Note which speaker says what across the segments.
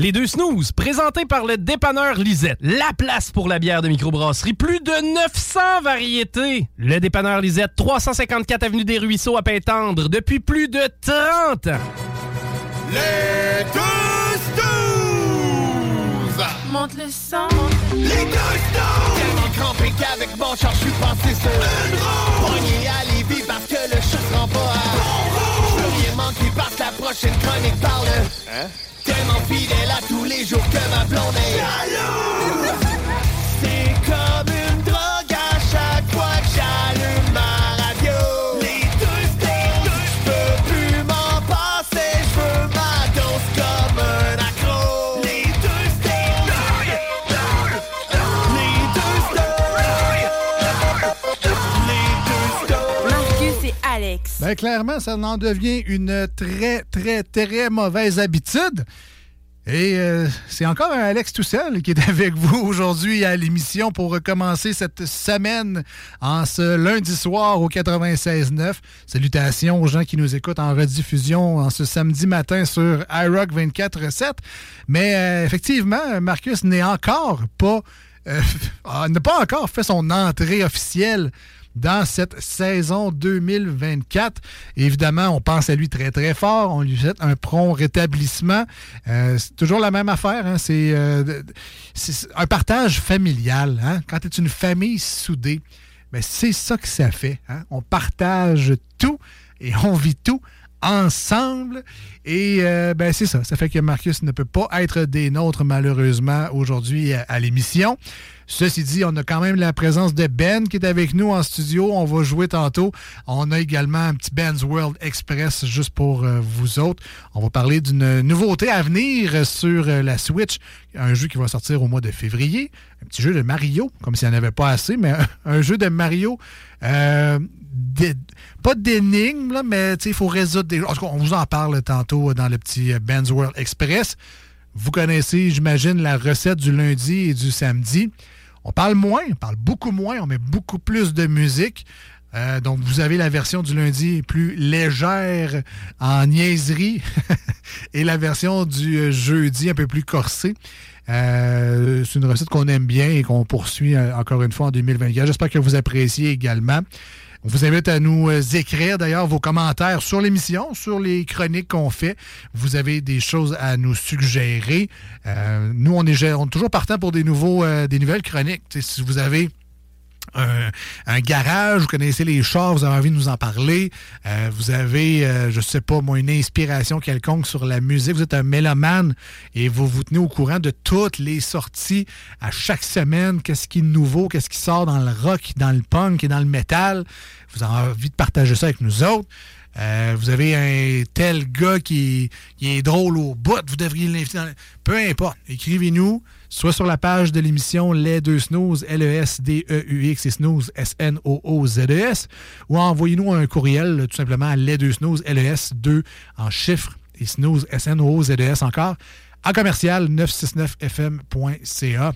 Speaker 1: Les deux snooze, présentés par le dépanneur Lisette. La place pour la bière de microbrasserie. Plus de 900 variétés. Le dépanneur Lisette, 354 Avenue des Ruisseaux à Pintendre, depuis plus de 30 ans.
Speaker 2: Les deux snooze!
Speaker 3: Monte le sang.
Speaker 2: Les deux snooze!
Speaker 4: Tellement crampé qu'avec mon char, je suis passé sur
Speaker 2: Une roue!
Speaker 4: Pogné à Lévis parce que le chat se rend pas à
Speaker 2: Bon
Speaker 4: Je
Speaker 2: roue!
Speaker 4: peux rien manquer parce que la prochaine chronique parle
Speaker 2: Hein?
Speaker 4: Tellement fidèle à tous les jours que ma blonde est
Speaker 2: Jaloux!
Speaker 4: C'est comme
Speaker 5: Ben, clairement, ça en devient une très, très, très mauvaise habitude. Et euh, c'est encore un Alex tout seul qui est avec vous aujourd'hui à l'émission pour recommencer cette semaine en ce lundi soir au 96.9. Salutations aux gens qui nous écoutent en rediffusion en ce samedi matin sur iRock 24.7. Mais euh, effectivement, Marcus n'est encore pas... euh, n'a pas encore fait son entrée officielle dans cette saison 2024. Évidemment, on pense à lui très, très fort. On lui souhaite un prompt rétablissement. Euh, c'est toujours la même affaire. hein. C'est euh, c'est un partage familial. hein. Quand tu es une famille soudée, ben, c'est ça que ça fait. hein. On partage tout et on vit tout ensemble. Et euh, ben, c'est ça. Ça fait que Marcus ne peut pas être des nôtres, malheureusement, aujourd'hui à, à l'émission. Ceci dit, on a quand même la présence de Ben qui est avec nous en studio. On va jouer tantôt. On a également un petit Ben's World Express juste pour euh, vous autres. On va parler d'une nouveauté à venir sur euh, la Switch. Un jeu qui va sortir au mois de février. Un petit jeu de Mario, comme s'il n'y en avait pas assez, mais un jeu de Mario. euh, pas d'énigmes, là, mais il faut résoudre des. En tout cas, on vous en parle tantôt dans le petit euh, Ben's World Express. Vous connaissez, j'imagine, la recette du lundi et du samedi. On parle moins, on parle beaucoup moins, on met beaucoup plus de musique. Euh, donc, vous avez la version du lundi plus légère en niaiserie et la version du euh, jeudi un peu plus corsée. Euh, c'est une recette qu'on aime bien et qu'on poursuit euh, encore une fois en 2024. J'espère que vous appréciez également. On vous invite à nous euh, écrire d'ailleurs vos commentaires sur l'émission, sur les chroniques qu'on fait. Vous avez des choses à nous suggérer. Euh, nous, on est, toujours partant pour des, nouveaux, euh, des nouvelles chroniques. Si vous avez un, garage, vous connaissez les chars, vous avez envie de nous en parler, euh, vous avez, euh, je sais pas, moi, une inspiration quelconque sur la musique, vous êtes un mélomane et vous vous tenez au courant de toutes les sorties à chaque semaine, qu'est-ce qui est nouveau, qu'est-ce qui sort dans le rock, dans le punk et dans le métal? Vous avez envie de partager ça avec nous autres. Euh, vous avez un tel gars qui, est drôle au bout, vous devriez l'inviter dans... Peu importe, écrivez-nous, soit sur la page de l'émission Les Deux Snooze, L-E-S-D-E-U-X et Snooze, S-N-O-O-Z-E-S, ou envoyez-nous un courriel tout simplement Les Deux Snooze, L-E-S-2 en chiffres et Snooze, S-N-O-O-Z-E-S encore, à commercial 969fm.ca.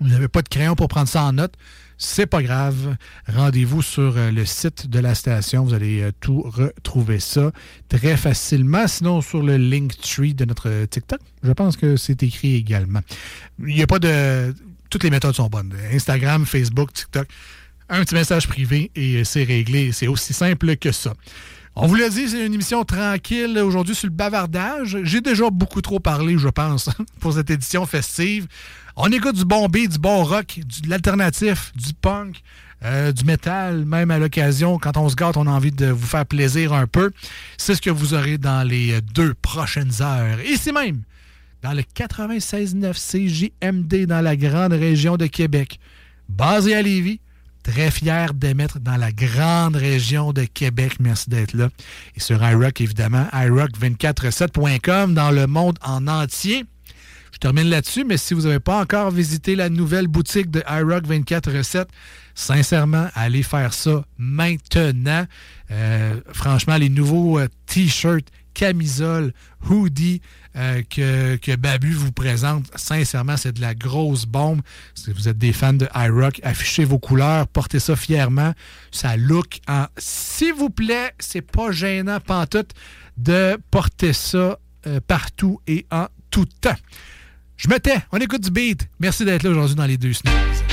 Speaker 5: Vous n'avez pas de crayon pour prendre ça en note. C'est pas grave. Rendez-vous sur euh, le site de la station. Vous allez euh, tout retrouver ça très facilement. Sinon, sur le Linktree de notre TikTok, je pense que c'est écrit également. Il n'y a pas de. Toutes les méthodes sont bonnes. Instagram, Facebook, TikTok. Un petit message privé et c'est réglé. C'est aussi simple que ça. On vous l'a dit, c'est une émission tranquille aujourd'hui sur le bavardage. J'ai déjà beaucoup trop parlé, je pense, pour cette édition festive. On écoute du bon beat, du bon rock, de l'alternatif, du punk, euh, du métal, même à l'occasion. Quand on se gâte, on a envie de vous faire plaisir un peu. C'est ce que vous aurez dans les deux prochaines heures. Ici même, dans le 96.9 CJMD dans la grande région de Québec. Basé à Lévis, très fier d'émettre dans la grande région de Québec. Merci d'être là. Et sur iRock, évidemment, iRock247.com dans le monde en entier. Je termine là-dessus, mais si vous n'avez pas encore visité la nouvelle boutique de iRock 24 recettes, sincèrement, allez faire ça maintenant. Euh, franchement, les nouveaux euh, t-shirts, camisoles, hoodies euh, que, Babu vous présente, sincèrement, c'est de la grosse bombe. Si vous êtes des fans de iRock, affichez vos couleurs, portez ça fièrement. Ça look en... S'il vous plaît, c'est pas gênant, pantoute, de porter ça euh, partout et en tout temps. Je me tais, on écoute du beat. Merci d'être là aujourd'hui dans les deux snooze.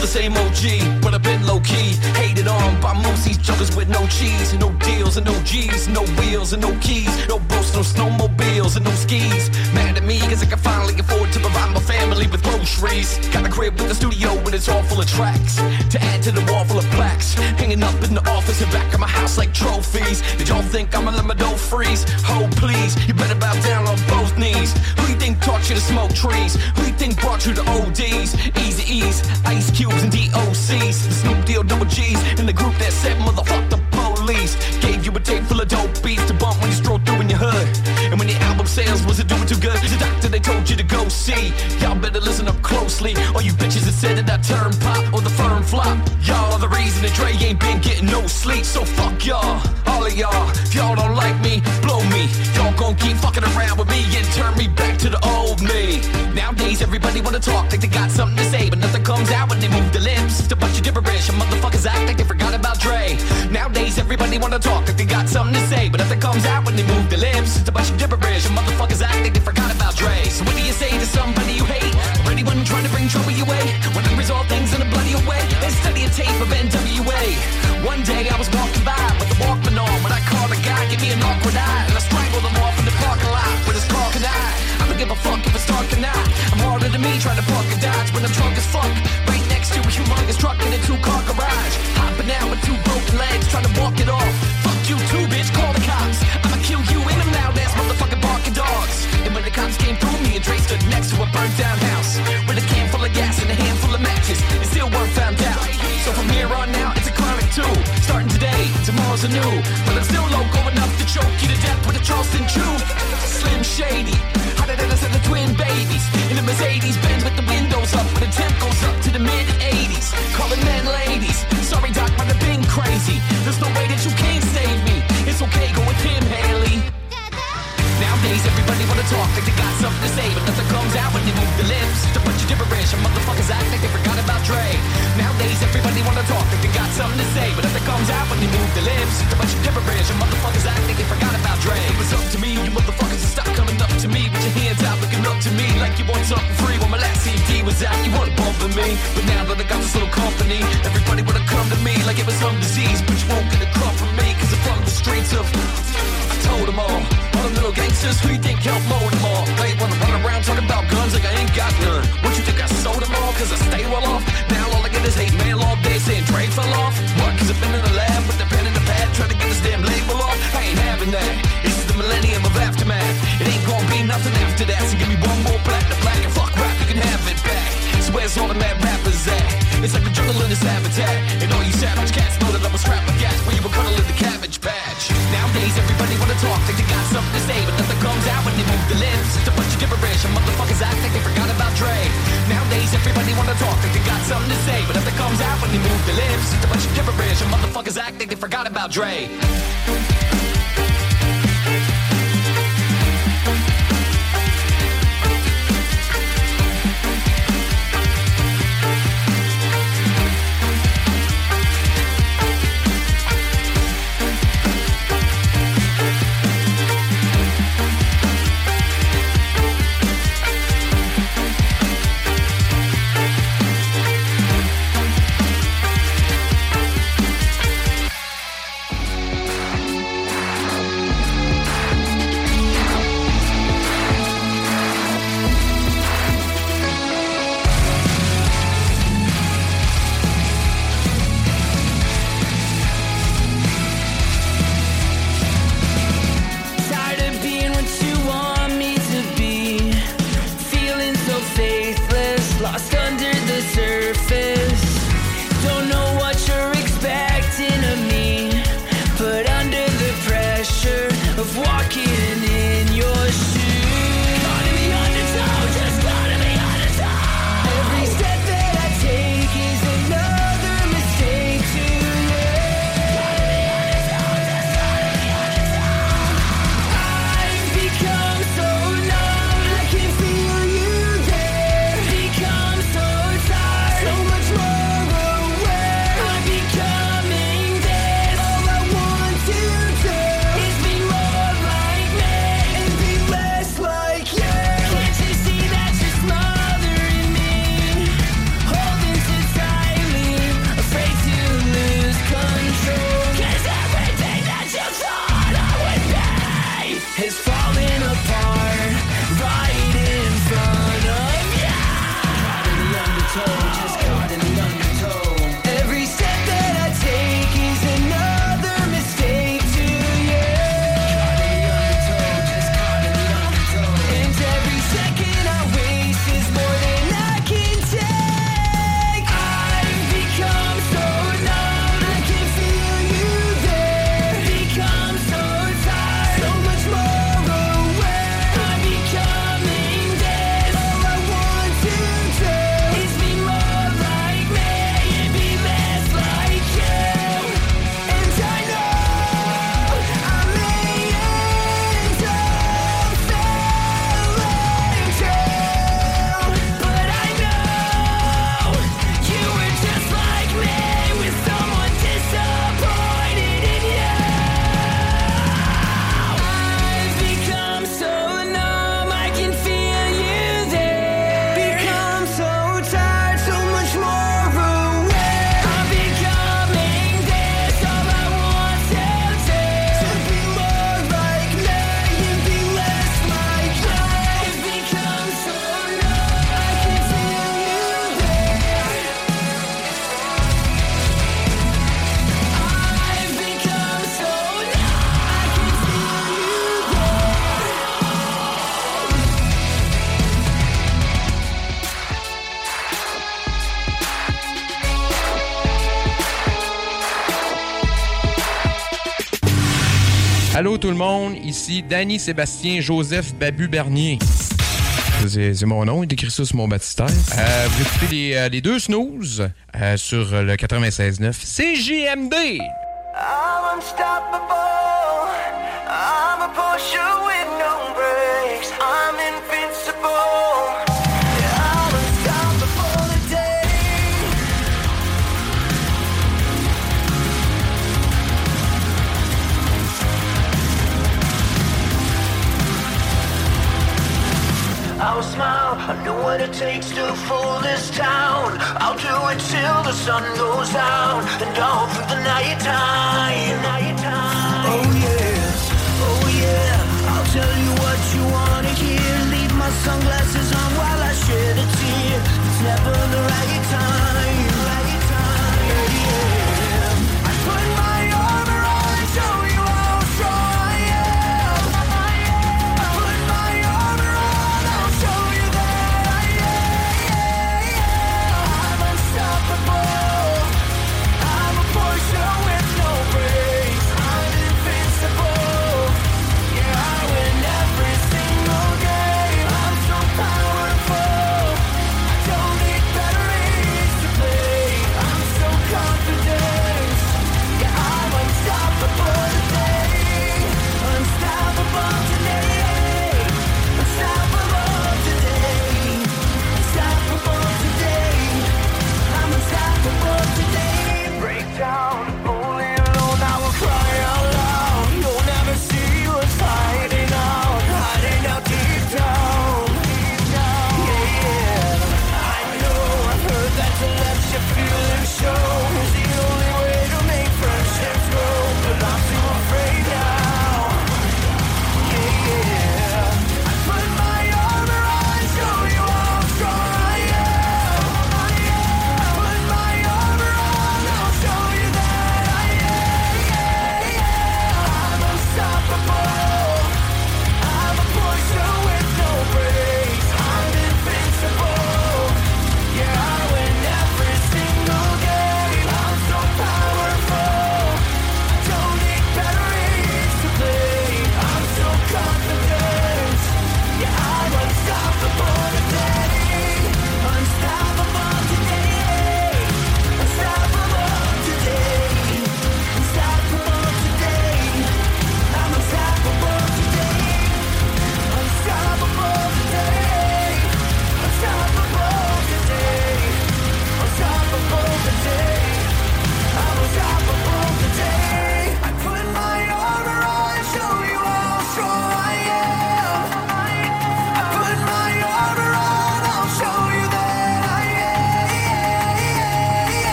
Speaker 6: Still the same OG, but I've been low key. Hated on by most these jokers with no cheese, no deals and no G's, no wheels and no keys, no boats, no snowmobiles and no skis. Mad at me cause I can finally afford to provide my family with groceries. Got a crib with a studio and it's all full of tracks. To add to the wall full of plaques, hanging up in the office and back of my house like trophies. Did y'all think I'ma let my dough freeze? Oh please, you better bow down on both knees. Who you think taught you to smoke trees? Who you think brought you to ODs? Easy E's, Ice Cubes and DOCs. Snoop Deal double G's in the group that said motherfuck the police. Gave you a tape full of dope beats to bump when you stroll through in your hood. Sales wasn't doing too good, the doctor they told you to go see. Y'all better listen up closely. All you bitches that said that I turn pop or the firm flop. Y'all are the reason that Dre ain't been getting no sleep. So fuck y'all, all of y'all. If y'all don't like me, blow me. Y'all gon' keep fucking around with me and turn me back to the old me. Nowadays everybody wanna talk like they got something to say, but nothing comes out when they move their lips. It's a bunch of gibberish. And motherfuckers act like they forgot about Dre. Nowadays everybody wanna talk like they got something to say, but nothing comes out when they move their lips. It's a bunch of gibberish. Motherfuckers act like they forgot about Dre. So what do you say to somebody you hate? Or anyone trying to bring trouble your way? When I resolve things in a bloody way, and study a tape of NWA. One day I was walking by a new. But I'm still loco enough to choke you to death with a Charleston chew. Slim Shady, hotter than a set of twin babies. In a Mercedes Benz with the windows up, but the temp goes up to the mid 80s. Calling men ladies. Sorry, Doc, but I've been crazy. There's no way that wanna talk like they got something to say, but nothing comes out when they move their lips. A bunch of gibberish, and motherfuckers act like they forgot about Dre. Nowadays, everybody wanna talk like they got something to say, but nothing comes out when they move their lips. A bunch of gibberish, and motherfuckers act like they forgot about Dre. It was up to me, you motherfuckers to stop coming up to me with your hands out, looking up to me like you want something free. When my last CD was out, you wanna bump with me, but now that I got this little company, everybody wanna come to me like it was some disease, but you won't get a crumb from me, cause I'm from the streets of. I told them all. Little gangsters, who you think helped mold them all? They wanna run around talking about guns like I ain't got none. What you think I sold them all? Cause I stay well off. Now all I get is hate mail all day saying Dre fell off. What? Cause I've been in the lab with the pen in the pad trying to get this damn label off. I ain't having that. This is the millennium of aftermath. It ain't gonna be nothing after that. So give me one more platinum black and fuck rap, you can have it back. So where's all the mad rappers at? It's like the jungle in its habitat. And all you savage cats know that I'm a strap of gas when you were cuddling the cabbage. Nowadays everybody wanna talk like they got something to say, but nothing comes out when they move the lips. It's a bunch of gibberish, and motherfuckers act like they forgot about Dre. Nowadays everybody wanna talk like they got something to say, but nothing comes out when they move the lips. It's a bunch of gibberish, and motherfuckers act like they forgot about Dre.
Speaker 7: tout le monde, ici Danny Sébastien Joseph Babu Bernier. C'est mon nom, il écrit ça sur mon baptistère. Euh, vous écoutez les, euh, les deux snooze euh, sur le 96.9
Speaker 8: CGMD. takes to fool this town. I'll do it till the sun goes down and all through the night time.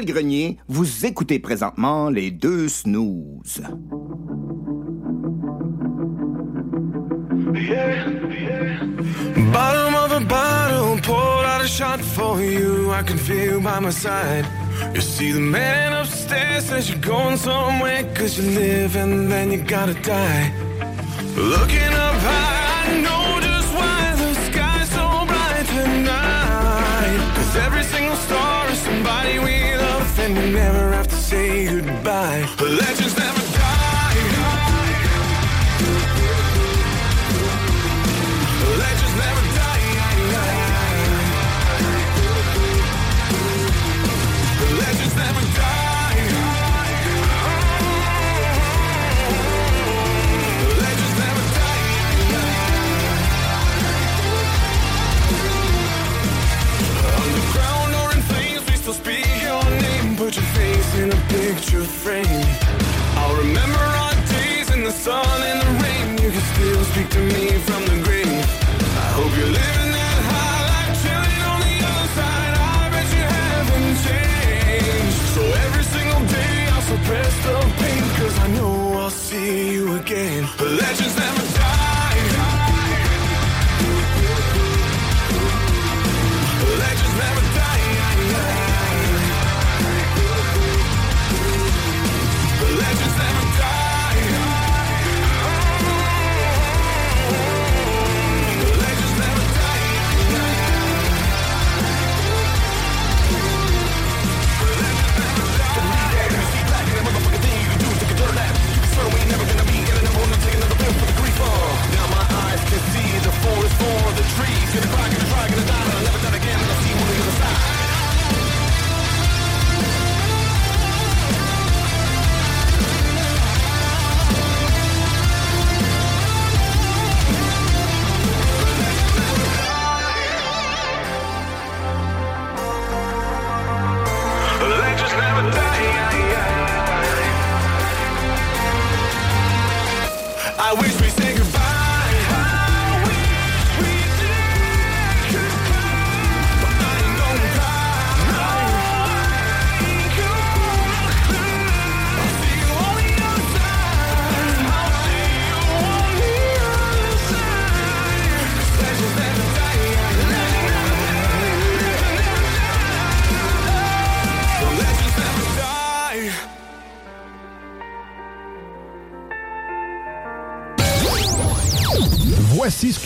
Speaker 9: Daniel Grenier, vous écoutez présentement les deux snooze.
Speaker 10: Bottom of a bottle, pulled out a shot for you. I can feel by my side. You see the man upstairs says you're going somewhere cause you live and then you gotta die. Looking up high, I know just why the sky's so bright tonight. Cause every single star is somebody we and we never have to say goodbye. Legends never picture frame. I'll remember our days in the sun and the rain. You can still speak to me from the grave. I hope you're living that high life, chilling on the other side. I bet you haven't changed. So every single day I'll suppress the pain, cause I know I'll see you again. Legends never die.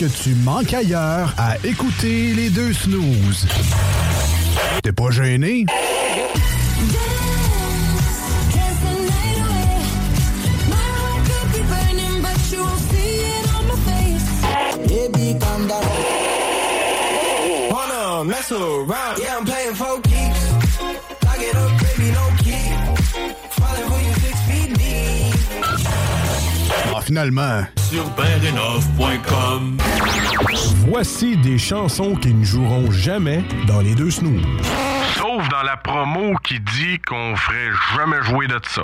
Speaker 5: tu manques ailleurs à écouter les deux snooze. T'es pas gêné?
Speaker 10: Ah,
Speaker 11: finalement.
Speaker 12: Voici des chansons qui ne joueront jamais dans les deux snooze.
Speaker 13: Sauf dans la promo qui dit qu'on ferait jamais jouer de ça.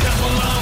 Speaker 6: Double up.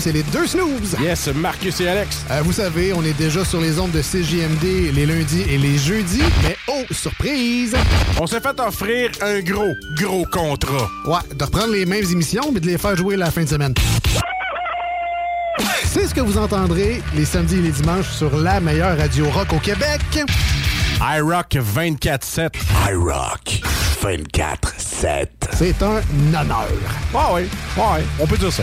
Speaker 5: C'est les deux snooze.
Speaker 13: Yes, Marcus et Alex.
Speaker 5: Euh, vous savez, on est déjà sur les ondes de CJMD les lundis et les jeudis. Mais oh, surprise!
Speaker 13: On s'est fait offrir un gros, gros contrat.
Speaker 5: Ouais, de reprendre les mêmes émissions mais de les faire jouer la fin de semaine. C'est ce que vous entendrez les samedis et les dimanches sur la meilleure radio rock au Québec.
Speaker 13: iRock 24-7.
Speaker 5: iRock 24-7. C'est un honneur.
Speaker 13: Ah oui, ah oui, on peut dire ça.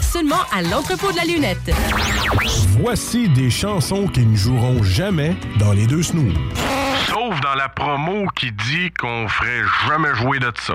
Speaker 3: Seulement à l'entrepôt de la lunette.
Speaker 13: Voici des chansons qui ne joueront jamais dans les deux snooze.
Speaker 14: Sauf dans la promo qui dit qu'on ferait jamais jouer de ça.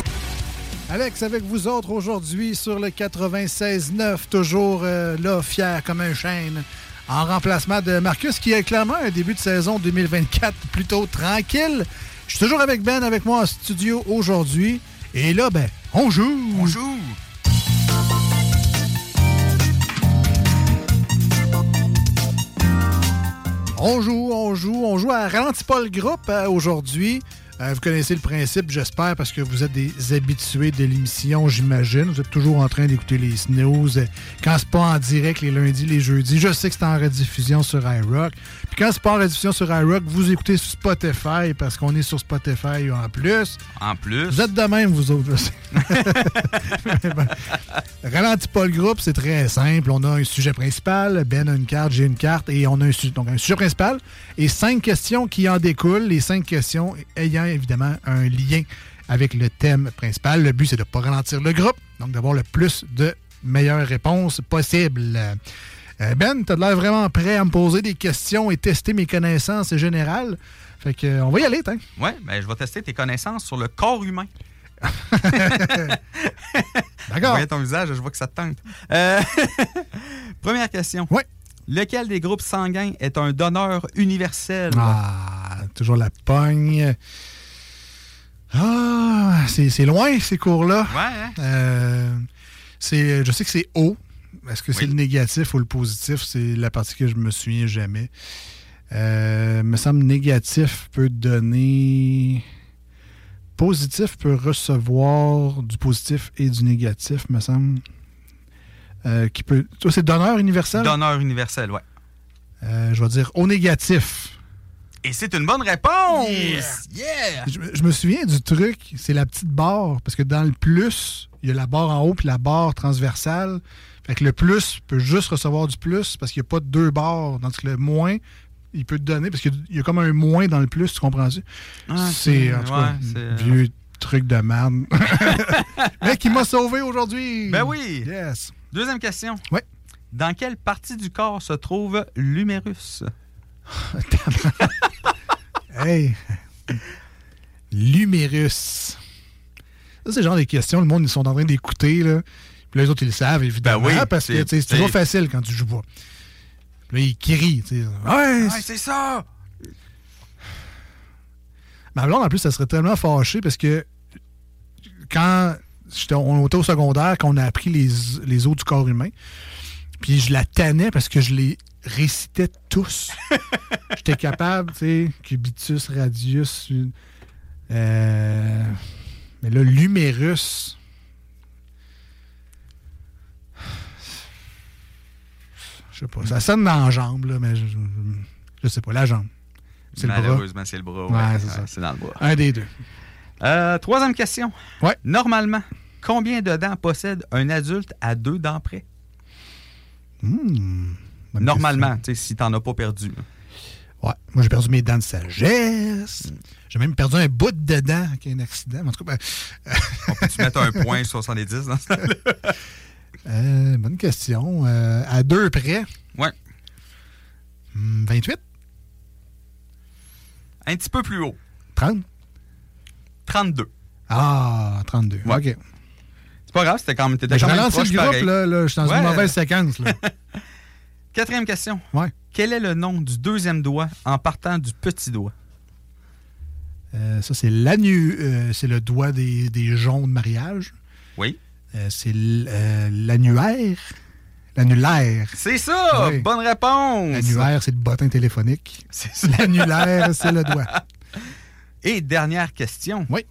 Speaker 5: Alex avec vous autres aujourd'hui sur le 96.9, toujours euh, là, fier comme un chêne, en remplacement de Marcus, qui a clairement un début de saison 2024 plutôt tranquille. Je suis toujours avec Ben, avec moi en studio aujourd'hui. Et là, ben, on joue! On joue! On joue, on joue, on joue à Ralentis pas le groupe euh, aujourd'hui. Euh, vous connaissez le principe, j'espère, parce que vous êtes des habitués de l'émission, j'imagine. Vous êtes toujours en train d'écouter les snooze. euh, Quand c'est pas en direct les lundis, les jeudis, je sais que c'est en rediffusion sur iRock. Quand c'est pas en rediffusion sur iRock, vous écoutez sur Spotify, parce qu'on est sur Spotify en plus.
Speaker 15: En plus.
Speaker 5: Vous êtes de même, vous autres. Ben, Ralentis pas le groupe, c'est très simple. On a un sujet principal, Ben a une carte, j'ai une carte, et on a un, donc un sujet principal et cinq questions qui en découlent. Les cinq questions ayant évidemment un lien avec le thème principal. Le but, c'est de ne pas ralentir le groupe, donc d'avoir le plus de meilleures réponses possibles. Euh, Ben, tu as l'air vraiment prêt à me poser des questions et tester mes connaissances générales. Fait que, euh, on va y aller, hein?
Speaker 15: Ouais, ben, je vais tester tes connaissances sur le corps humain.
Speaker 5: D'accord.
Speaker 15: Voyez ton visage, je vois que ça te tente. Euh, Première question.
Speaker 5: Ouais.
Speaker 15: Lequel des groupes sanguins est un donneur universel?
Speaker 5: Ah, toujours la pogne. Ah, c'est c'est loin, ces cours-là.
Speaker 15: Ouais, hein?
Speaker 5: Euh, c'est- je sais que c'est O. Est-ce que c'est le négatif ou le positif? C'est la partie que je me souviens jamais. Euh, me semble négatif peut donner. Positif peut recevoir du positif et du négatif, me semble. Euh, qui peut. Toi, c'est donneur universel?
Speaker 15: Donneur universel, ouais.
Speaker 5: Euh, je vais dire au négatif.
Speaker 15: Et c'est une bonne réponse!
Speaker 5: Yeah! Je, je me souviens du truc, c'est la petite barre, parce que dans le plus, il y a la barre en haut puis la barre transversale. Fait que le plus peut juste recevoir du plus parce qu'il n'y a pas de deux barres. Tandis que le moins, il peut te donner parce qu'il y a comme un moins dans le plus, tu comprends-tu?
Speaker 15: Ah,
Speaker 5: c'est en tout cas,
Speaker 15: ouais, euh,
Speaker 5: vieux truc de merde. Mais qui m'a sauvé aujourd'hui.
Speaker 15: Ben oui!
Speaker 5: Yes.
Speaker 15: Deuxième question.
Speaker 5: Ouais.
Speaker 15: Dans quelle partie du corps se trouve l'humérus?
Speaker 5: Hey! L'humérus. Ça, c'est le genre des questions, le monde, ils sont en train d'écouter, là. Puis les autres, ils le savent, évidemment.
Speaker 15: Ben oui,
Speaker 5: parce que
Speaker 15: c'est-
Speaker 5: toujours facile quand tu joues pas. Là, ils crient. Ouais!
Speaker 15: Ouais, c'est ça!
Speaker 5: Ma blonde, en plus, ça serait tellement fâché parce que quand j'étais, on était au secondaire, qu'on a appris les, les os du corps humain, puis je la tannais parce que je les récitais tous. J'étais capable, tu sais, cubitus, radius. euh, mais là, l'humérus. Je sais pas. Ça sonne dans la jambe, là, mais je, je, sais pas. La jambe. C'est le bras.
Speaker 15: Malheureusement, c'est le bras.
Speaker 5: Ouais,
Speaker 15: Ouais,
Speaker 5: c'est
Speaker 15: ouais,
Speaker 5: ça.
Speaker 15: c'est dans le bras.
Speaker 5: Un des deux.
Speaker 15: Euh, troisième question.
Speaker 5: Ouais.
Speaker 15: Normalement, combien de dents possède un adulte à deux dents près?
Speaker 5: Bonne
Speaker 15: Normalement, si t'en as pas perdu.
Speaker 5: Ouais. Moi, j'ai perdu mes dents de sagesse. J'ai même perdu un bout de dent avec un accident. En tout cas, ben,
Speaker 15: On peut-tu mettre un point 70 dans ça?
Speaker 5: euh, bonne question. Euh, à deux près.
Speaker 15: Ouais.
Speaker 5: Hmm, 28?
Speaker 15: Un petit peu plus haut.
Speaker 5: 30?
Speaker 15: 32.
Speaker 5: Ah, 32. OK.
Speaker 15: C'est pas grave, c'était quand même.
Speaker 5: je
Speaker 15: quand même
Speaker 5: relance
Speaker 15: proche
Speaker 5: le groupe,
Speaker 15: pareil.
Speaker 5: là, là, je suis dans
Speaker 15: Ouais.
Speaker 5: une mauvaise séquence. Là.
Speaker 15: Quatrième question.
Speaker 5: Ouais.
Speaker 15: Quel est le nom du deuxième doigt en partant du petit doigt?
Speaker 5: Euh, ça, c'est l'anu, euh, c'est le doigt des, des joncs de mariage.
Speaker 15: Oui.
Speaker 5: Euh, c'est euh, l'annuaire. L'annulaire.
Speaker 15: C'est ça!
Speaker 5: Oui.
Speaker 15: Bonne réponse!
Speaker 5: L'annulaire, c'est le bottin téléphonique. L'annulaire, c'est le doigt.
Speaker 15: Et dernière question.
Speaker 5: Oui.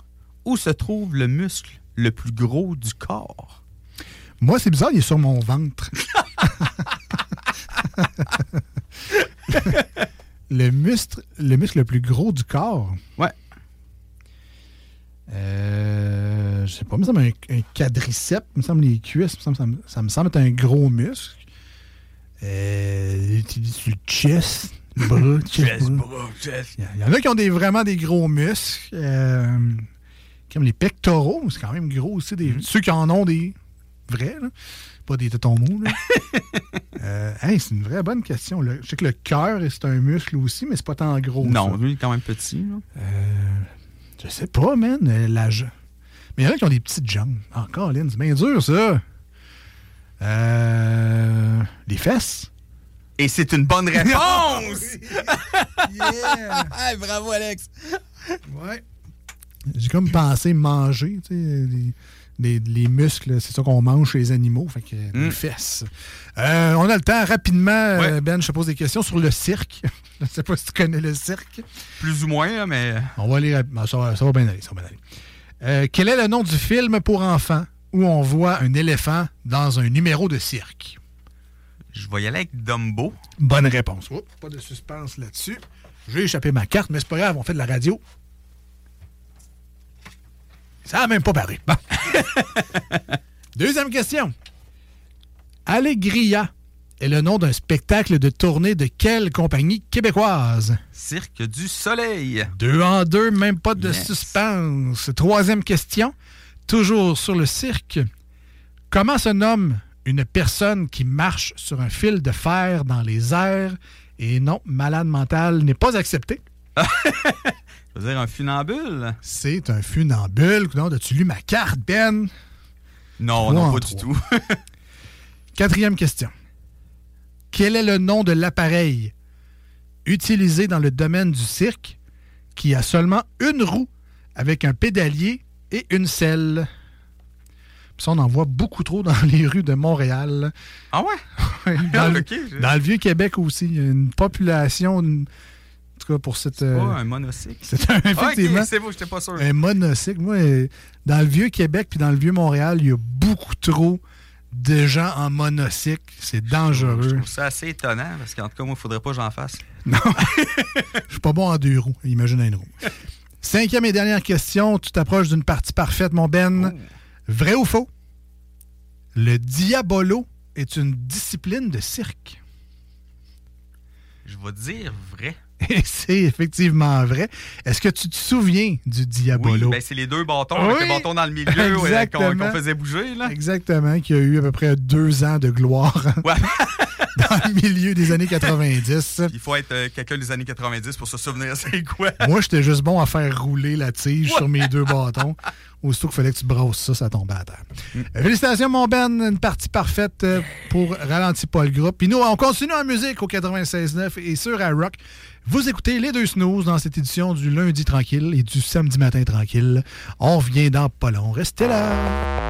Speaker 15: Où se trouve le muscle le plus gros du corps?
Speaker 5: Moi, c'est bizarre, il est sur mon ventre. le, muscle, le muscle le plus gros du corps?
Speaker 15: Ouais.
Speaker 5: Euh, je sais pas, il me semble un, un quadriceps, il me semble les cuisses, il me semble- ça, me, ça me semble être un gros muscle. Euh, tu dis sur le chest, bras, chest, bras. Il y en a qui ont des, vraiment des gros muscles. euh, comme les pectoraux, c'est quand même gros aussi. Des, Ceux qui en ont des vrais, là. pas des tétons mous. Euh, hey, c'est une vraie bonne question. là. Je sais que le cœur, c'est un muscle aussi, mais c'est pas tant gros.
Speaker 15: non,
Speaker 5: ça.
Speaker 15: lui, il est quand même petit. là.
Speaker 5: Euh, je sais pas, man. euh, La je- Mais il y en a qui ont des petites jambes. Encore, Lynn, c'est bien dur, ça. Euh, les fesses.
Speaker 15: Et c'est une bonne réponse!
Speaker 5: yeah!
Speaker 15: Hey, bravo, Alex!
Speaker 5: Ouais. J'ai comme pensé manger, tu sais, les, les- les muscles, c'est ça qu'on mange chez les animaux, fait que les
Speaker 15: Mm.
Speaker 5: fesses. Euh, on a le temps rapidement, euh, Ben, je te pose des questions sur le cirque. je sais pas si tu connais le cirque.
Speaker 15: Plus ou moins, mais.
Speaker 5: On va aller rapidement, ça va, ça va bien aller, ça va bien aller. Euh, quel est le nom du film pour enfants où on voit un éléphant dans un numéro de cirque?
Speaker 15: Je vais y aller avec Dumbo.
Speaker 5: Bonne réponse. Oups, pas de suspense là-dessus. J'ai échappé ma carte, mais c'est pas grave, on fait de la radio. Ça a même pas paru. Bon. Deuxième question. Allegria est le nom d'un spectacle de tournée de quelle compagnie québécoise?
Speaker 15: Cirque du Soleil.
Speaker 5: Deux en deux, même pas de
Speaker 15: Yes.
Speaker 5: suspense. Troisième question, toujours sur le cirque. Comment se nomme une personne qui marche sur un fil de fer dans les airs et non, malade mental n'est pas accepté?
Speaker 15: Je veux dire un funambule?
Speaker 5: C'est un funambule. Non, as-tu lu ma carte, Ben?
Speaker 15: Non, non, pas du tout.
Speaker 5: Quatrième question. Quel est le nom de l'appareil utilisé dans le domaine du cirque qui a seulement une roue avec un pédalier et une selle? Puis ça, on en voit beaucoup trop dans les rues de Montréal.
Speaker 15: Ah ouais?
Speaker 5: dans, le,
Speaker 15: Ok, je-
Speaker 5: dans le Vieux-Québec aussi. Il y a une population, une- tout cas pour cette... euh,
Speaker 15: Pas un monocycle?
Speaker 5: c'est un,
Speaker 15: Ah,
Speaker 5: effectivement,
Speaker 15: c'est beau, j'étais pas sûr.
Speaker 5: un monocycle. Moi, euh, dans le Vieux-Québec puis dans le Vieux-Montréal, il y a beaucoup trop de gens en monocycle. C'est
Speaker 15: Je
Speaker 5: dangereux.
Speaker 15: trouve ça assez étonnant parce qu'en tout cas, moi, il faudrait pas que j'en fasse.
Speaker 5: Je suis pas bon en deux roues. Imagine une roue. Cinquième et dernière question. Tu t'approches d'une partie parfaite, mon Ben. Vrai ou faux? Le diabolo est une discipline de cirque.
Speaker 15: Je vais dire vrai.
Speaker 5: Et c'est effectivement vrai. Est-ce que tu te souviens du diabolo?
Speaker 15: Oui, ben c'est les deux bâtons, avec
Speaker 5: Oui.
Speaker 15: le bâton dans le milieu ouais, qu'on faisait bouger. Là.
Speaker 5: Exactement, qui a eu à peu près deux ans de gloire dans le milieu des années 90.
Speaker 15: Il faut être euh, quelqu'un des années 90 pour se souvenir c'est quoi.
Speaker 5: Moi, j'étais juste bon à faire rouler la tige sur mes deux bâtons. Aussitôt qu'il fallait que tu brosses ça, ça tombait à terre. Euh, Félicitations, mon Ben. Une partie parfaite euh, pour Ralentis pas le groupe. Puis nous, on continue en musique au 96.9 et sur Rock. Vous écoutez les deux snooze dans cette édition du lundi tranquille et du samedi matin tranquille. On revient dans pas long. Restez là.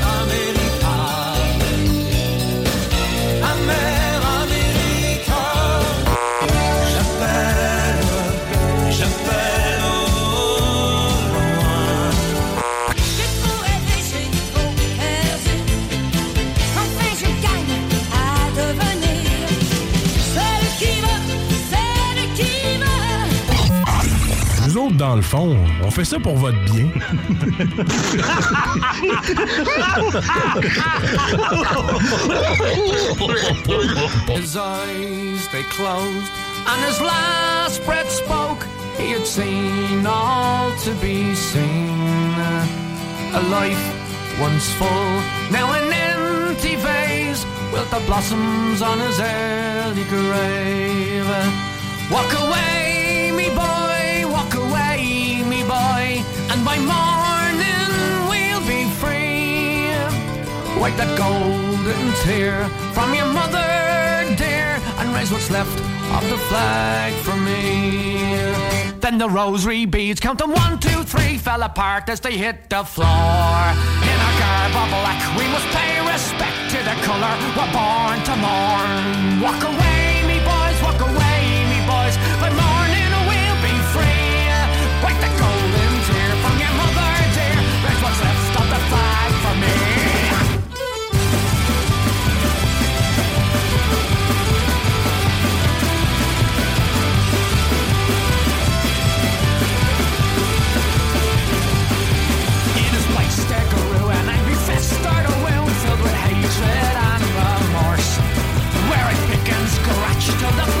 Speaker 13: Dans le fond, on fait ça pour votre bien.
Speaker 8: His eyes they closed, and his last breath spoke. He had seen all to be seen. A life once full, now an empty vase. Wilt the blossoms on his early grave? Walk away, me boy, boy, and by morning we'll be free. Wipe that golden tear from your mother, dear, and raise what's left of the flag for me. Then the rosary beads, count them one, two, three, fell apart as they hit the floor. In our garb of black, we must pay respect to the colour we're born to mourn. Walk away, Should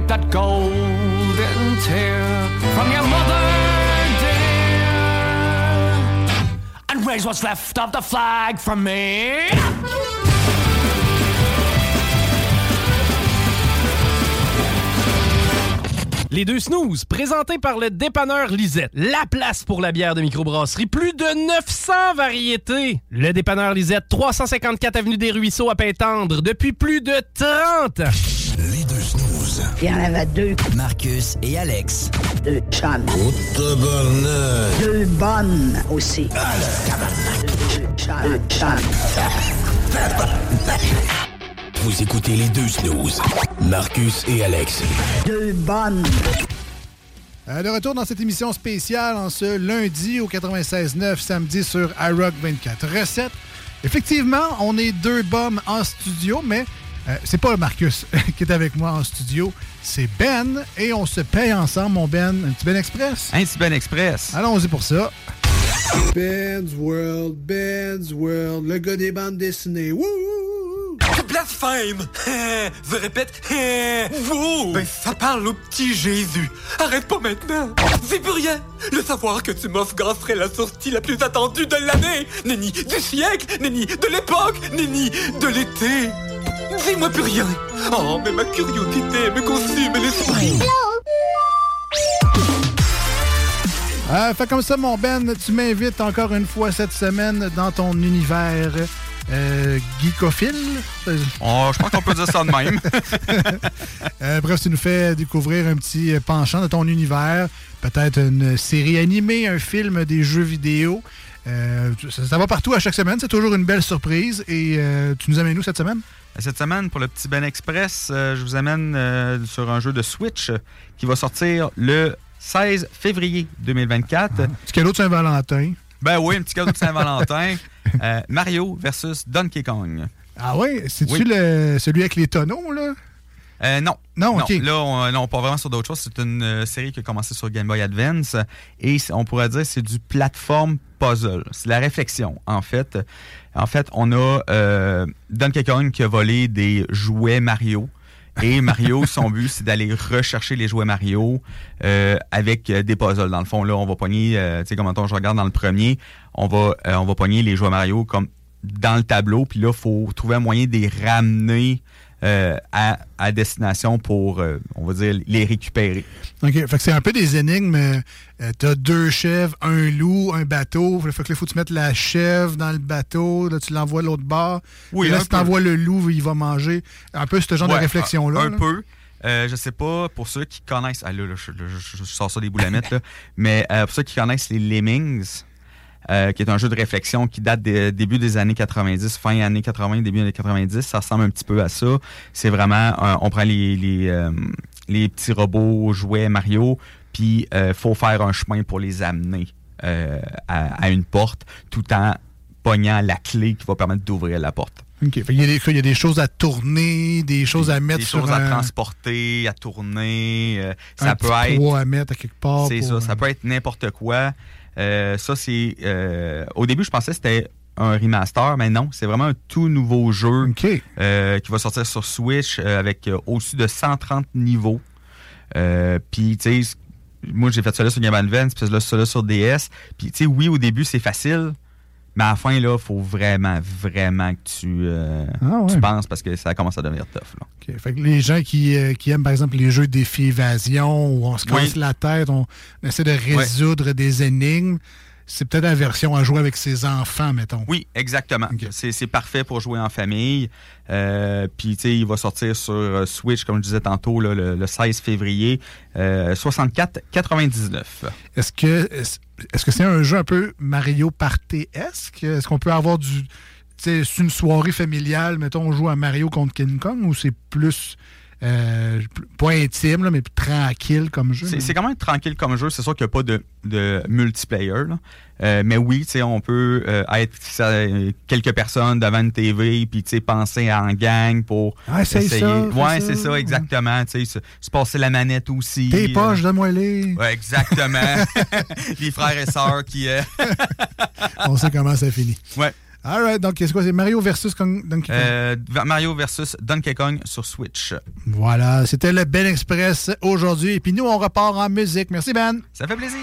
Speaker 16: people today.
Speaker 8: golden tear from your mother dear, and raise what's left of the flag from me.
Speaker 1: Les deux snooze, présentés par le dépanneur Lisette. La place pour la bière de microbrasserie. Plus de 900 variétés. Le dépanneur Lisette, 354 Avenue des Ruisseaux à Pintendre, depuis plus de 30 ans.
Speaker 12: Les deux snooze.
Speaker 17: Il y en avait deux.
Speaker 12: Marcus et Alex.
Speaker 17: Deux chums.
Speaker 12: tabarnak.
Speaker 17: Deux bonnes aussi. Deux chums. Deux chums.
Speaker 12: Vous écoutez les deux snooze. Marcus et Alex.
Speaker 17: Deux bonnes.
Speaker 5: Euh, de retour dans cette émission spéciale en ce lundi au 96.9, samedi sur iRock 24. Recette. Effectivement, on est deux bombes en studio, mais euh, c'est pas Marcus qui est avec moi en studio, c'est Ben et on se paye ensemble, mon Ben. Un petit Ben Express?
Speaker 15: Un petit Ben Express.
Speaker 5: Allons-y pour ça.
Speaker 18: Ben's World, Ben's World, le gars des bandes dessinées. Wouh!
Speaker 19: Blasphème! Je répète, vous! Ben, ça parle au petit Jésus. Arrête pas maintenant! C'est plus rien! Le savoir que tu m'offres serait la sortie la plus attendue de l'année! Nenni du siècle! Nenni de l'époque! Nenni de l'été! Dis-moi plus rien! Oh, mais ma curiosité me consume l'esprit!
Speaker 5: Euh, fait comme ça, mon Ben, tu m'invites encore une fois cette semaine dans ton univers euh, geekophile.
Speaker 15: Oh, je pense qu'on peut dire ça de même.
Speaker 5: Euh, bref, tu nous fais découvrir un petit penchant de ton univers, peut-être une série animée, un film, des jeux vidéo. Euh, ça, ça va partout à chaque semaine, c'est toujours une belle surprise. Et euh, tu nous amènes où cette semaine?
Speaker 15: Cette semaine, pour le petit Ben Express, euh, je vous amène euh, sur un jeu de Switch euh, qui va sortir le 16 février 2024.
Speaker 5: Petit cadeau de Saint-Valentin.
Speaker 15: Ben oui, un petit cadeau de Saint-Valentin. Euh, Mario versus Donkey Kong.
Speaker 5: Ah ouais? C'est-tu
Speaker 15: Oui.
Speaker 5: celui avec les tonneaux, là?
Speaker 15: Euh, non.
Speaker 5: Non, ok.
Speaker 15: Là, on, non, pas vraiment sur d'autres choses. C'est une euh, série qui a commencé sur Game Boy Advance et on pourrait dire que c'est du plateforme puzzle. C'est la réflexion, en fait. En fait, on a euh, Donkey Kong qui a volé des jouets Mario. Et Mario, son but, c'est d'aller rechercher les jouets Mario euh, avec euh, des puzzles. Dans le fond, là, on va pogner, euh, tu sais, comme mettons, je regarde dans le premier, on va, euh, on va pogner les jouets Mario comme dans le tableau, puis là, il faut trouver un moyen de les ramener euh, à, à destination pour, euh, on va dire, les récupérer.
Speaker 5: OK. Fait que c'est un peu des énigmes. Euh, T'as deux chèvres, un loup, un bateau. Fait que là, faut que tu mettes la chèvre dans le bateau. Là, tu l'envoies de l'autre bord.
Speaker 15: Oui,
Speaker 5: Et là, si
Speaker 15: peu.
Speaker 5: t'envoies le loup, il va manger. Un peu ce genre de réflexion-là.
Speaker 15: Un,
Speaker 5: là.
Speaker 15: peu. Euh, je sais pas, pour ceux qui connaissent. Ah là, là, je, là, je- je sors ça des boulamites, là. Mais euh, pour ceux qui connaissent les Lemmings, euh, qui est un jeu de réflexion qui date des début des années 90, fin années 80, début années 90, ça ressemble un petit peu à ça. C'est vraiment, euh, on prend les, les, euh, les petits robots jouets Mario, puis euh, faut faire un chemin pour les amener à, à une porte, tout en pognant la clé qui va permettre d'ouvrir la porte.
Speaker 5: Y, a des- il y a des choses à tourner, des choses à mettre
Speaker 15: des
Speaker 5: sur
Speaker 15: choses à
Speaker 5: un,
Speaker 15: transporter, à tourner. euh,
Speaker 5: un
Speaker 15: ça peut
Speaker 5: petit
Speaker 15: être.
Speaker 5: à mettre à quelque part.
Speaker 15: C'est
Speaker 5: pour,
Speaker 15: ça, ça peut être n'importe quoi. Euh, ça, c'est. euh, au début, je pensais que c'était un remaster, mais non, c'est vraiment un tout nouveau jeu euh, qui va sortir sur Switch euh, avec euh, au-dessus de 130 niveaux. Puis, tu sais, moi, j'ai fait ça là sur Game Advance, puis là sur DS. Puis, tu sais, oui, au début, c'est facile. Mais à la fin, là, faut vraiment, vraiment que tu, euh,
Speaker 5: Ah ouais.
Speaker 15: tu penses parce que ça commence à devenir tough. Là.
Speaker 5: Fait que les gens qui, euh, qui aiment, par exemple, les jeux défi évasion où on se casse
Speaker 15: Oui.
Speaker 5: la tête, on essaie de résoudre des énigmes, c'est peut-être la version à jouer avec ses enfants, mettons.
Speaker 15: Oui, exactement. C'est c'est parfait pour jouer en famille. Euh, Puis, tu sais, il va sortir sur euh, Switch, comme je disais tantôt, là, le, le 16 février, euh, 64,99.
Speaker 5: Est-ce que est-ce que c'est un jeu un peu Mario Party-esque? Est-ce qu'on peut avoir du. tu sais, C'est une soirée familiale, mettons, on joue à Mario contre King Kong ou c'est plus. Euh, pas intime, là, mais tranquille comme jeu?
Speaker 15: C'est quand même tranquille comme jeu. C'est sûr qu'il n'y a pas de, de multiplayer. là. Euh, mais oui, on peut euh, être quelques personnes devant une TV puis penser en gang pour
Speaker 5: Ah, essaye ça,
Speaker 15: Ouais, c'est ça, exactement. Se, se passer la manette aussi.
Speaker 5: Tes poches, donne-moi les.
Speaker 15: Ouais, exactement. Les frères et sœurs qui.
Speaker 5: On sait comment ça finit.
Speaker 15: Ouais.
Speaker 5: All right, donc c'est quoi? C'est Mario versus Kong- Donkey Kong?
Speaker 15: Euh, Mario versus Donkey Kong sur Switch.
Speaker 5: Voilà, c'était le Ben Express aujourd'hui. Et puis nous, on repart en musique. Merci, Ben.
Speaker 15: Ça fait plaisir.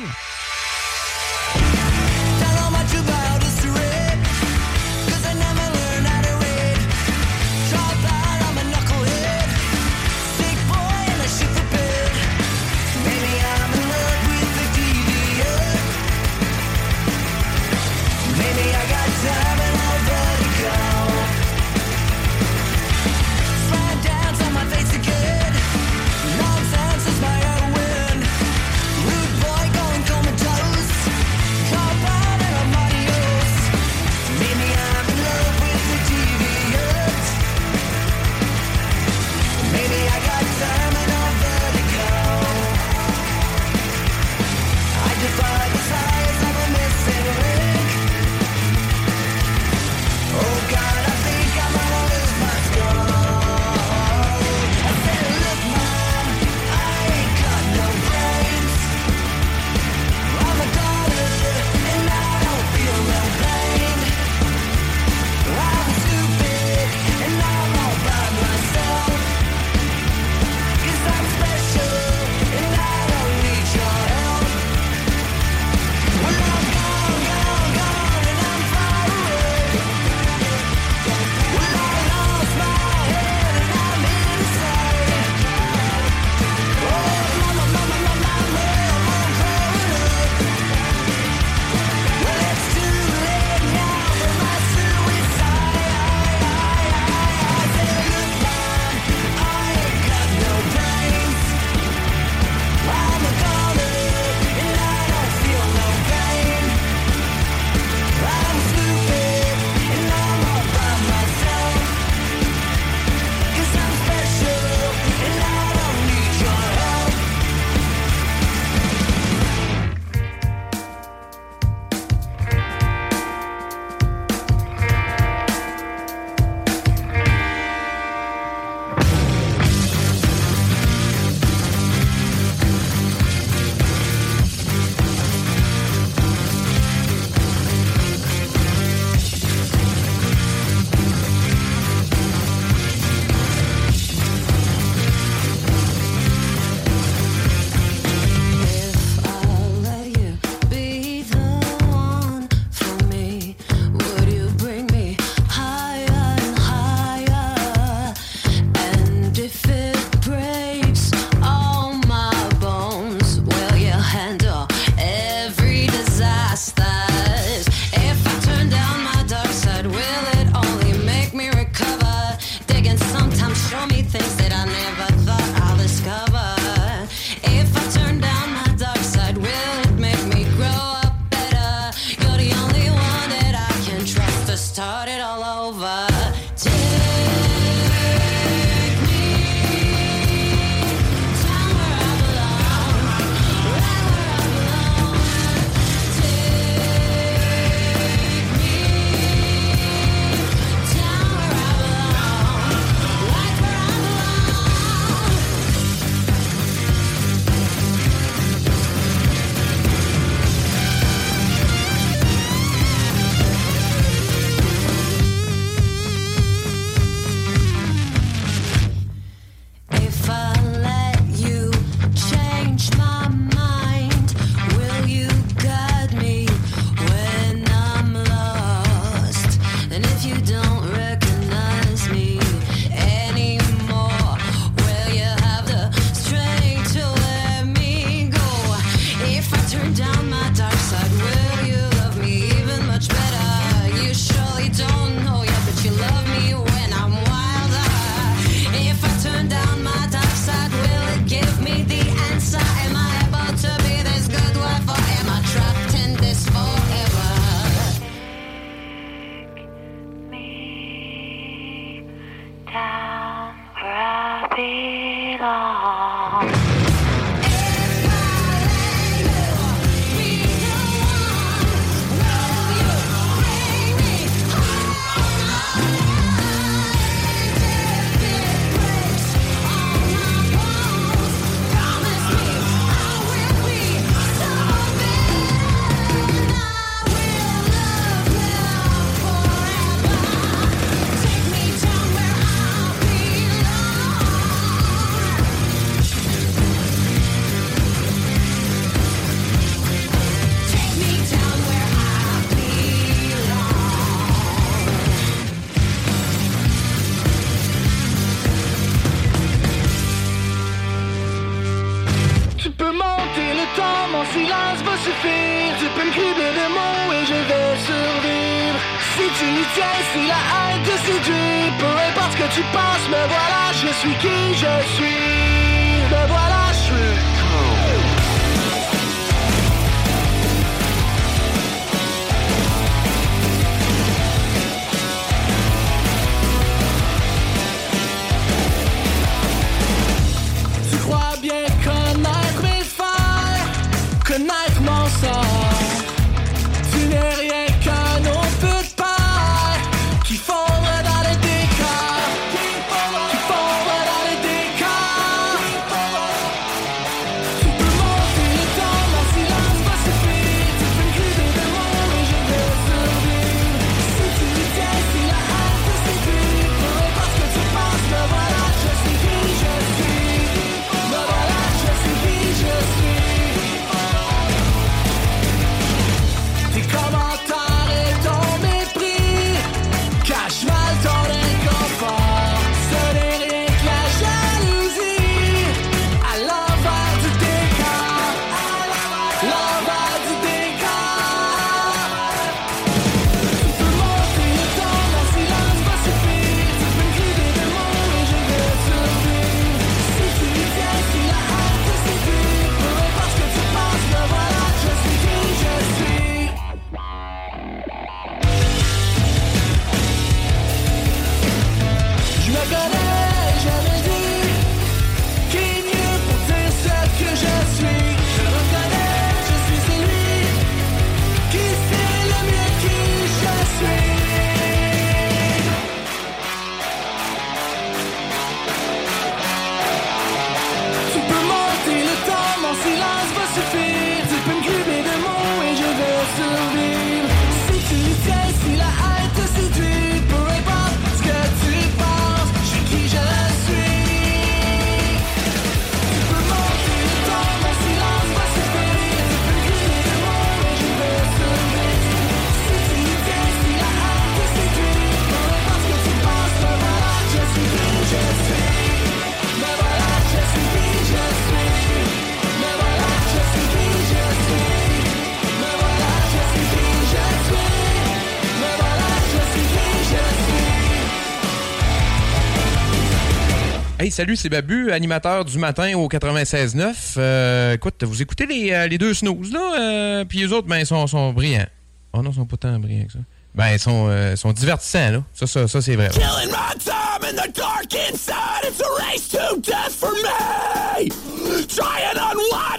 Speaker 20: salut, c'est Babu, animateur du matin au 96.9. Euh, écoute, vous écoutez les, euh, les deux snooze, là, euh, puis les autres, ben, ils sont, sont, brillants. Oh non, ils sont pas tant brillants que ça. Ben, ils sont, euh, sont divertissants, là. Ça, ça, ça c'est vrai.
Speaker 8: Killing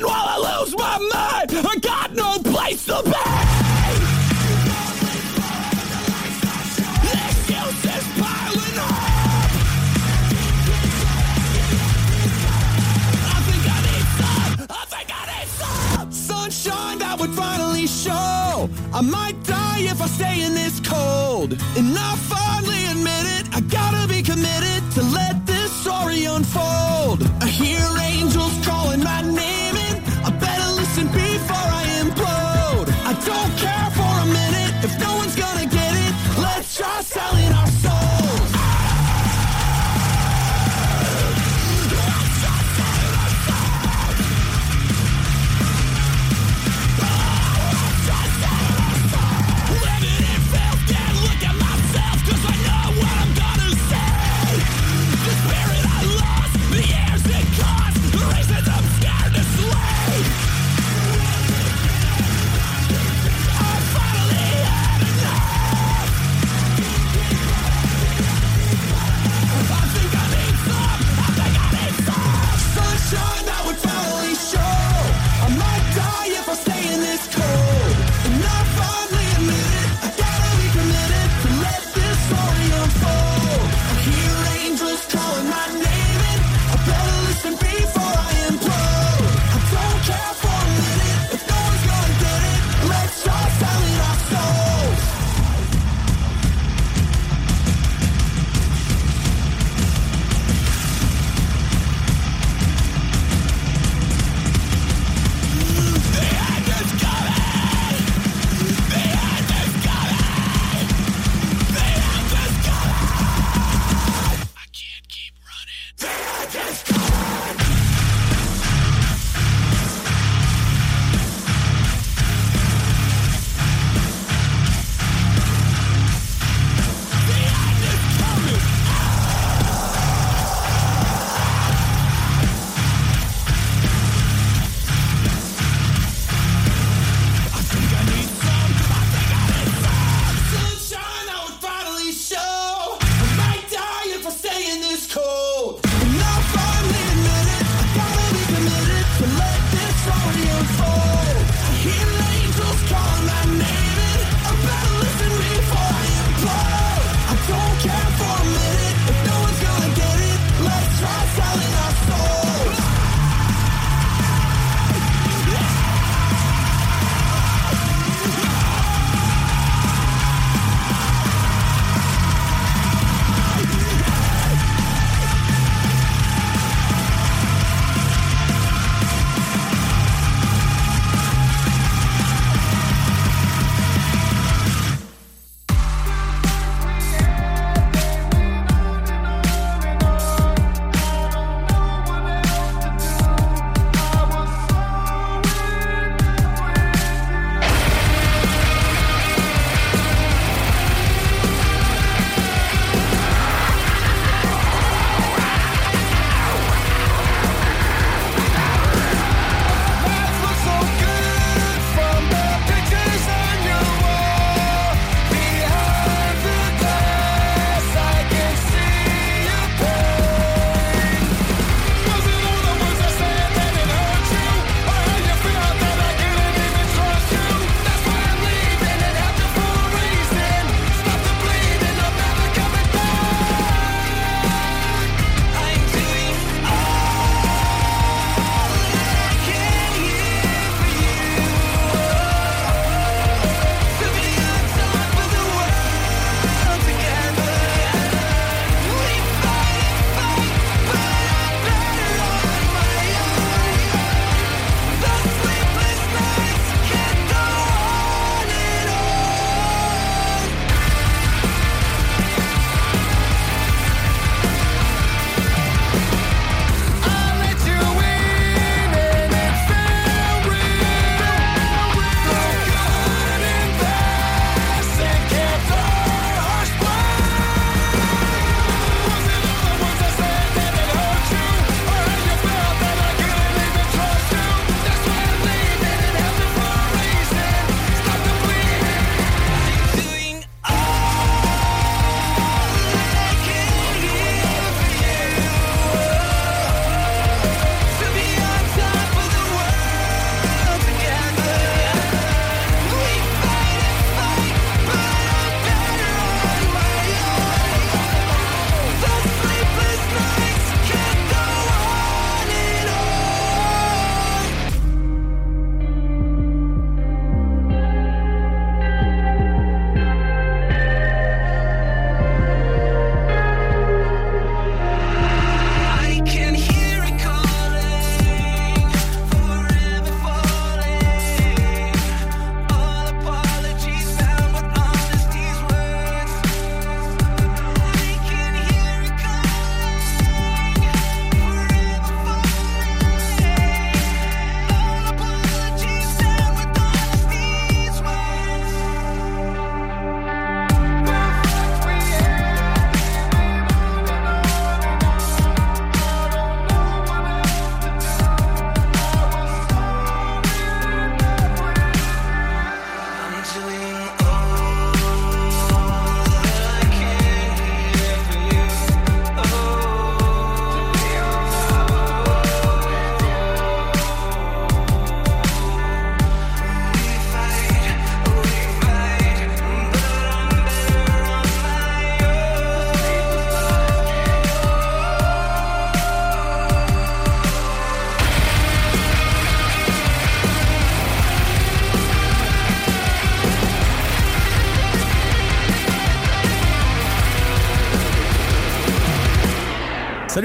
Speaker 8: while I lose my mind, I got no I might die if I stay in this cold. And I finally admit it, I gotta be committed to let this story unfold.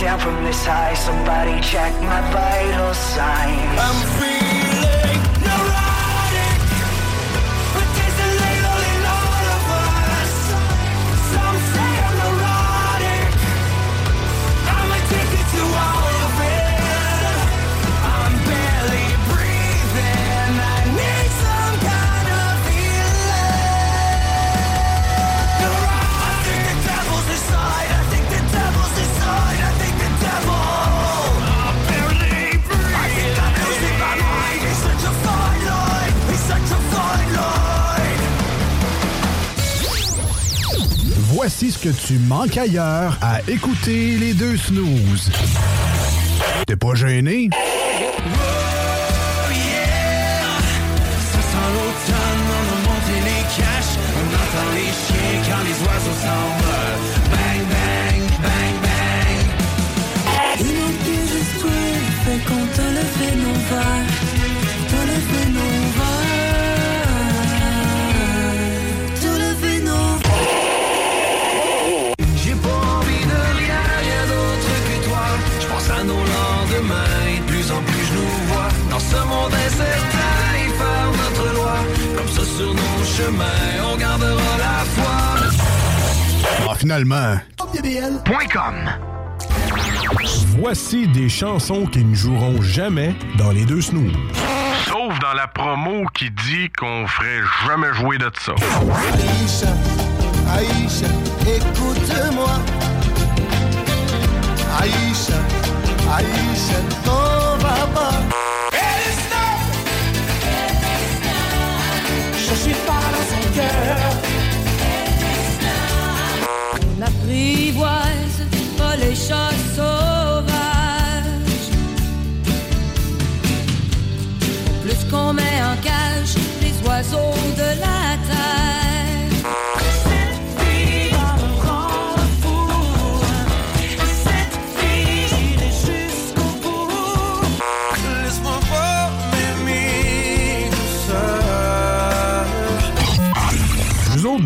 Speaker 21: Down from this high. Somebody check my vital signs. I'm feeling
Speaker 11: Voici ce que tu manques ailleurs à écouter les deux snooze. T'es pas gêné?
Speaker 21: Ça sent l'automne, on a monté les caches. On entend les chiens quand les oiseaux s'envolent. Bang, bang, bang, bang.
Speaker 6: Il manquait juste toi, fait qu'on t'a levé nos verres, t'as
Speaker 21: chemins, on gardera la foi.
Speaker 11: Ah, finalement.
Speaker 12: Voici des chansons qui ne joueront jamais dans les deux snooze.
Speaker 22: Sauf dans la promo qui dit qu'on ferait jamais jouer de ça.
Speaker 21: Aïcha, Aïcha, écoute-moi. Aïcha, Aïcha, t'en vas pas.
Speaker 6: Suis pas dans son cœur. On apprivoise pas les choses sauvages. Plus qu'on met en cage,
Speaker 8: oiseaux de la terre.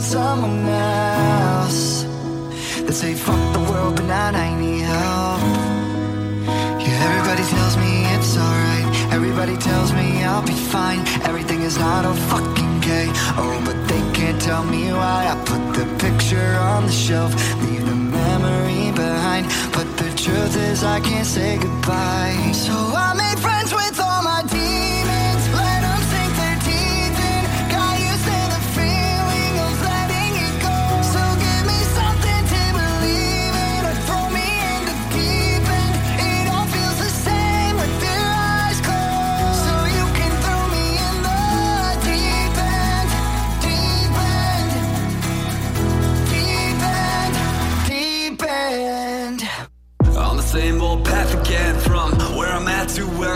Speaker 23: Being someone else. That say fuck the world, but not I need help. Yeah, everybody tells me it's alright. Everybody tells me I'll be fine. Everything is not a fucking K. Oh, but they can't tell me why. I put the picture on the shelf, leave the memory behind. But the truth is, I can't say goodbye. So I made friends with all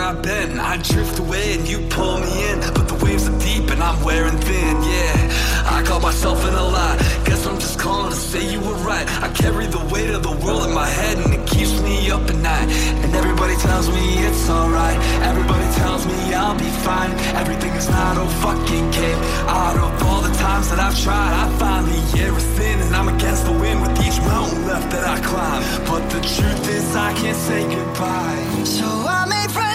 Speaker 6: I've been. I drift away and you pull me in, but the waves are deep and I'm wearing thin. Yeah, I call myself in a lie. Guess I'm just calling to say you were right. I carry the weight of the world in my head and it keeps me up at night. And everybody tells me it's alright. Everybody tells me I'll be fine. Everything is not a fucking game. Out of all the times that I've tried, I find the air is thin and I'm against the wind with each mountain left that I climb. But the
Speaker 4: truth is, I can't say goodbye.
Speaker 8: So I made friends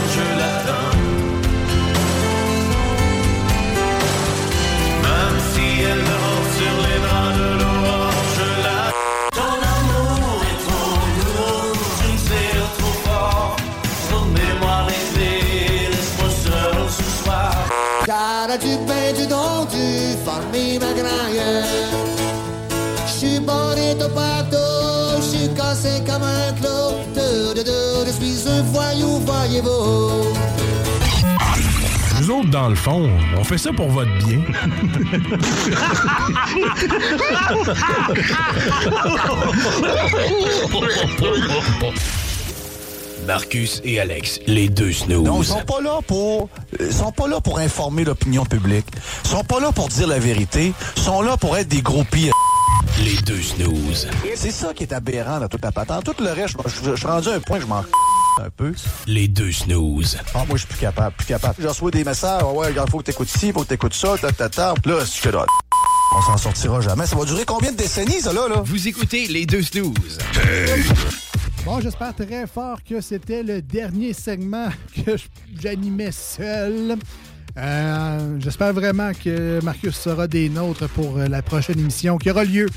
Speaker 8: voyez-vous.
Speaker 13: Nous autres, dans le fond, on fait ça pour votre bien.
Speaker 12: Marcus et Alex, les deux snooze.
Speaker 11: Non, ils sont pas là pour ils sont pas là pour informer l'opinion publique. Ils sont pas là pour dire la vérité, ils sont là pour être des gros pires.
Speaker 12: Les deux snooze.
Speaker 11: C'est ça qui est aberrant dans toute la patente. Tout le reste, je suis rendu à un point que je m'en un peu.
Speaker 12: Les deux snooze.
Speaker 11: Ah, moi, je suis plus capable, plus capable. Je reçois des messages, ouais, regarde, faut que t'écoutes ci, faut que t'écoutes ça, ta, ta, ta. Là, c'est que là, on s'en sortira jamais. Ça va durer combien de décennies, ça, là, là?
Speaker 12: Vous écoutez les deux snooze.
Speaker 5: Bon, j'espère très fort que c'était le dernier segment que j'animais seul. Euh, j'espère vraiment que Marcus sera des nôtres pour euh, la prochaine émission qui aura lieu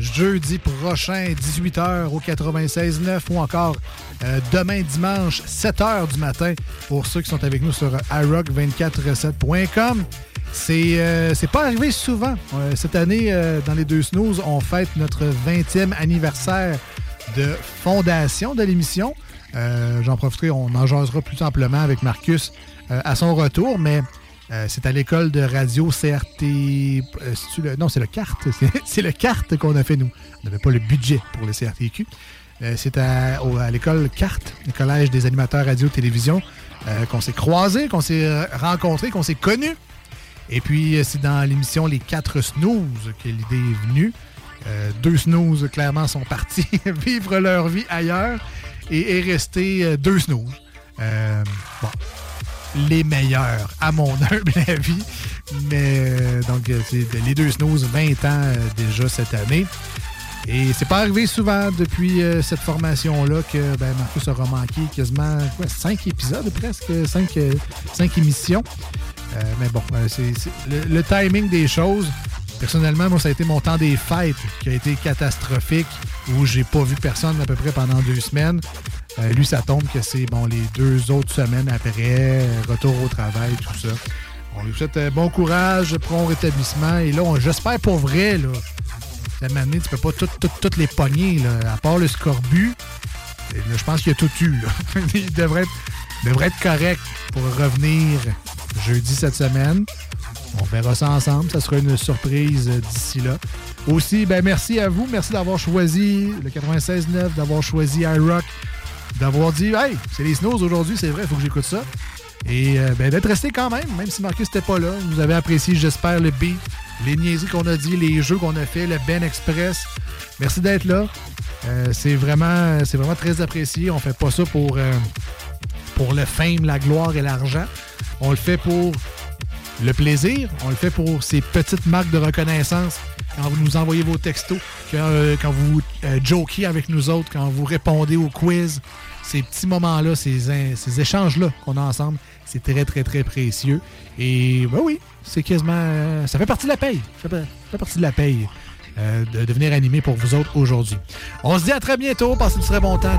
Speaker 5: jeudi prochain, 18h au 96.9 ou encore euh, demain dimanche, 7h du matin pour ceux qui sont avec nous sur iRock247.com. C'est euh, pas arrivé souvent. Cette année, dans les deux snooze, on fête notre 20e anniversaire de fondation de l'émission. J'en profiterai, on en jasera plus amplement avec Marcus à son retour, mais euh, c'est à l'école de radio CRT. euh, non, c'est le carte. C'est- le carte qu'on a fait, nous. On n'avait pas le budget pour le CRTQ. Euh, c'est à, l'école Carte, le collège des animateurs radio-télévision, qu'on s'est croisés, qu'on s'est rencontrés, qu'on s'est connus. Et puis, c'est dans l'émission Les Quatre Snooze que l'idée est venue. Deux snooze, clairement, sont partis vivre leur vie ailleurs et est resté deux snooze. Bon, les meilleurs, à mon humble avis. Mais euh, donc, euh, c'est les deux snooze, 20 ans euh, déjà cette année. Et c'est pas arrivé souvent depuis cette formation-là que ben, Marcus aura manqué quasiment quoi, cinq épisodes presque, cinq, cinq émissions. Mais bon, c'est le timing des choses. Personnellement, moi, ça a été mon temps des fêtes qui a été catastrophique, où j'ai pas vu personne à peu près pendant deux semaines. Euh, lui, ça tombe que c'est bon les deux autres semaines après, retour au travail, tout ça. On lui souhaite euh, bon courage, prompt rétablissement. Et là, j'espère pour vrai, là,
Speaker 8: moment donné, tu peux pas tout- tout- toutes les pogner, là. À part le scorbut, je pense qu'il a tout eu, là. Il devrait être, devrait être correct pour revenir jeudi cette semaine. On verra ça ensemble. Ça sera une surprise euh, d'ici là. Aussi, ben merci à vous. Merci d'avoir choisi le 96.9, d'avoir choisi iRock, d'avoir dit Hey, c'est les snows aujourd'hui, c'est vrai, il faut que j'écoute ça. Et euh, ben, d'être resté quand même, même si Marcus n'était pas là. Vous avez apprécié, j'espère, le beat, les niaiseries qu'on a dit, les jeux qu'on a fait, le Ben Express. Merci d'être là. Euh, c'est vraiment, vraiment très apprécié. On fait pas ça pour, euh, pour le fame, la gloire et l'argent. On le fait pour le plaisir. On le fait pour ces petites marques de reconnaissance. Quand vous nous envoyez vos textos, quand, vous euh, avec nous autres, quand vous répondez au quiz, ces petits moments-là, ces, échanges-là qu'on a ensemble, c'est très, très, très précieux. Et ben oui, c'est quasiment... euh, ça fait partie de la paye. Ça fait, partie de la paye euh, de devenir animé pour vous autres aujourd'hui. On se dit à très bientôt. Passez du très bon temps.